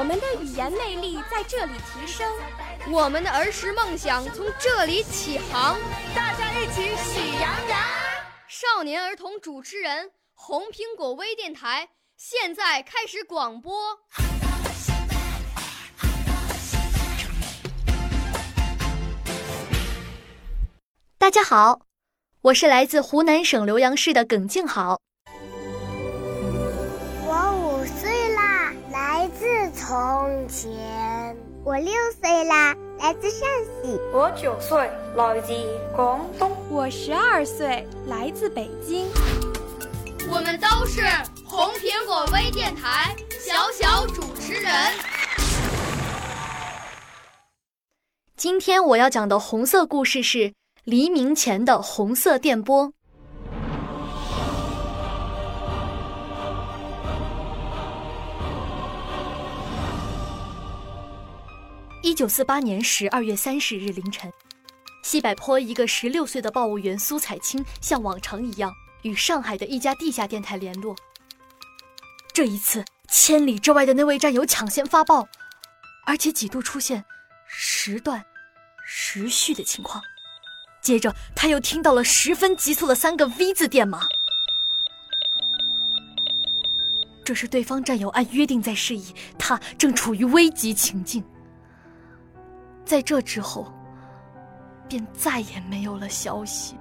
我们的语言魅力在这里提升，我们的儿时梦想从这里起航。大家一起喜羊羊。少年儿童主持人，红苹果微电台现在开始广播。大家好，我是来自湖南省浏阳市的耿静好。从前，我六岁啦，来自陕西；我九岁，来自广东；我十二岁，来自北京。我们都是红苹果微电台小小主持人。今天我要讲的红色故事是黎明前的红色电波。一九四八年十二月三十日凌晨，西柏坡一个十六岁的报务员苏彩青像往常一样与上海的一家地下电台联络。这一次，千里之外的那位战友抢先发报，而且几度出现时断、时续的情况。接着，他又听到了十分急促的三个 V 字电码，这是对方战友按约定在示意他正处于危急情境。在这之后，便再也没有了消息。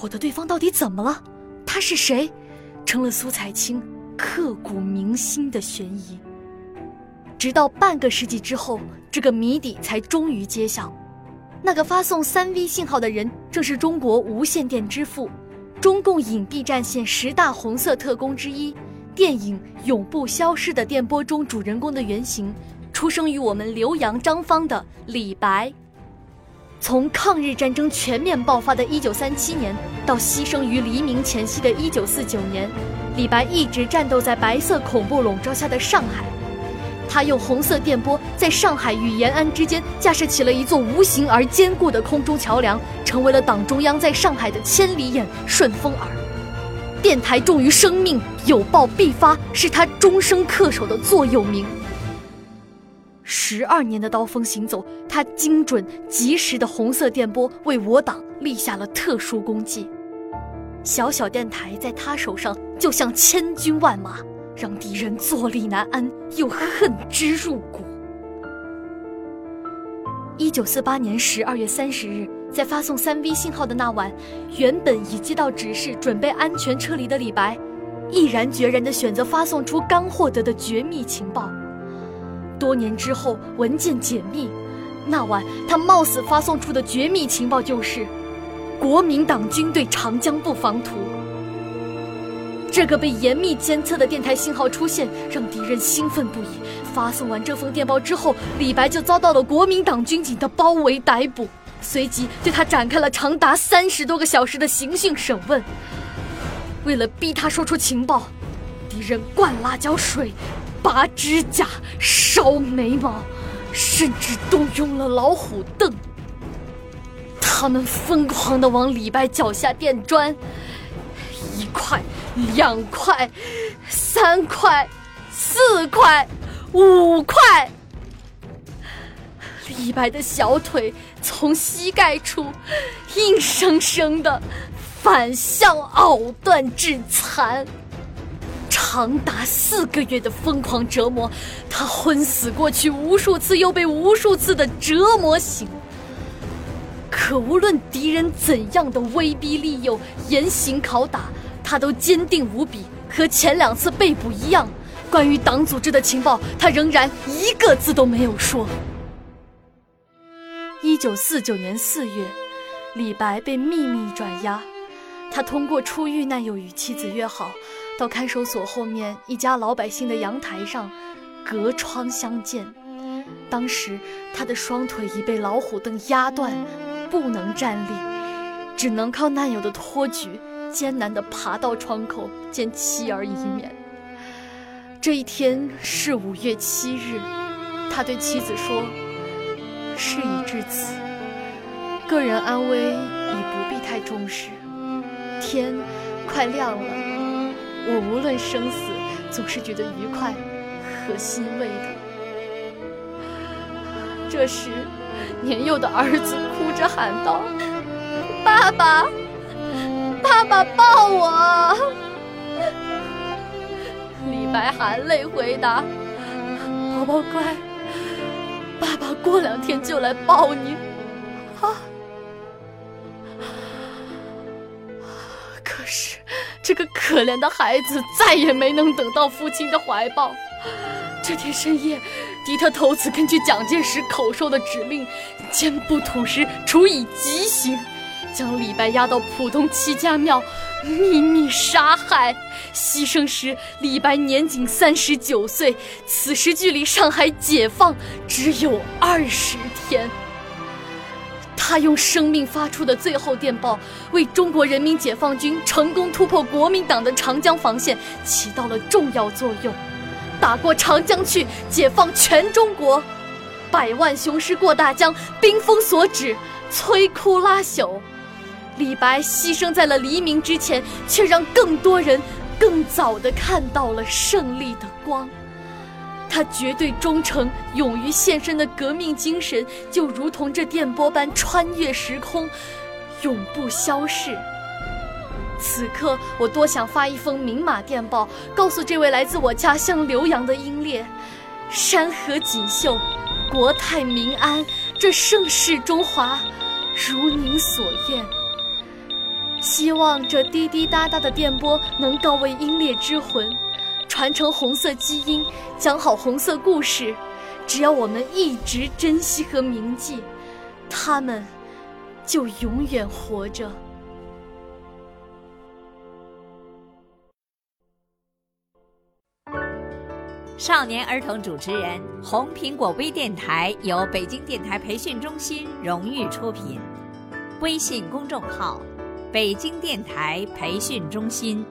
我的对方到底怎么了？他是谁？成了苏彩青刻骨铭心的悬疑。直到半个世纪之后，这个谜底才终于揭晓。那个发送三 V 信号的人，正是中国无线电之父、中共隐蔽战线十大红色特工之一、电影《永不消失的电波》中主人公的原型。出生于我们浏阳张坊的李白，从抗日战争全面爆发的一九三七年到牺牲于黎明前夕的一九四九年，李白一直战斗在白色恐怖笼罩下的上海。他用红色电波在上海与延安之间架设起了一座无形而坚固的空中桥梁，成为了党中央在上海的千里眼、顺风耳。电台重于生命，有报必发，是他终生恪守的座右铭。十二年的刀锋行走，他精准及时的红色电波为我党立下了特殊功绩。小小电台在他手上就像千军万马，让敌人坐立难安，又恨之入骨。一九四八年十二月三十日，在发送三 V 信号的那晚，原本已接到指示准备安全撤离的李白，毅然决然地选择发送出刚获得的绝密情报。多年之后，文件解密，那晚他冒死发送出的绝密情报就是国民党军队长江布防图。这个被严密监测的电台信号出现，让敌人兴奋不已。发送完这封电报之后，李白就遭到了国民党军警的包围逮捕，随即对他展开了长达三十多个小时的刑讯审问。为了逼他说出情报，敌人灌辣椒水。拔指甲、烧眉毛，甚至动用了老虎凳。他们疯狂地往李白脚下垫砖，一块、两块、三块、四块、五块。李白的小腿从膝盖处硬生生的反向拗断致残。长达四个月的疯狂折磨，他昏死过去无数次，又被无数次的折磨醒。可无论敌人怎样的威逼利诱、严刑拷打，他都坚定无比。和前两次被捕一样，关于党组织的情报，他仍然一个字都没有说。一九四九年四月，李白被秘密转押，他通过出狱难友与妻子约好。到看守所后面一家老百姓的阳台上，隔窗相见。当时他的双腿已被老虎凳压断，不能站立，只能靠难友的托举，艰难地爬到窗口见妻儿一面。这一天是五月七日，他对妻子说：“事已至此，个人安危已不必太重视。天快亮了，我无论生死，总是觉得愉快和欣慰的。”这时，年幼的儿子哭着喊道：“爸爸，爸爸抱我！”李白含泪回答：“宝宝乖，爸爸过两天就来抱你。”啊！这个可怜的孩子再也没能等到父亲的怀抱。这天深夜。狄特头子根据蒋介石口授的指令，坚不土石，处以极刑，将李白押到浦东七家庙，秘密杀害。牺牲时，李白年仅三十九岁，此时距离上海解放只有二十天。他用生命发出的最后电报，为中国人民解放军成功突破国民党的长江防线起到了重要作用。打过长江去，解放全中国，百万雄师过大江，兵锋所指，摧枯拉朽。李白牺牲在了黎明之前，却让更多人更早地看到了胜利的光。他绝对忠诚、勇于献身的革命精神，就如同这电波般穿越时空，永不消逝。此刻，我多想发一封明码电报，告诉这位来自我家乡浏阳的英烈：山河锦绣，国泰民安，这盛世中华，如您所愿。希望这滴滴答答的电波能告慰英烈之魂，传承红色基因，讲好红色故事。只要我们一直珍惜和铭记，他们就永远活着。少年儿童主持人，红苹果微电台由北京电台培训中心荣誉出品，微信公众号：北京电台培训中心。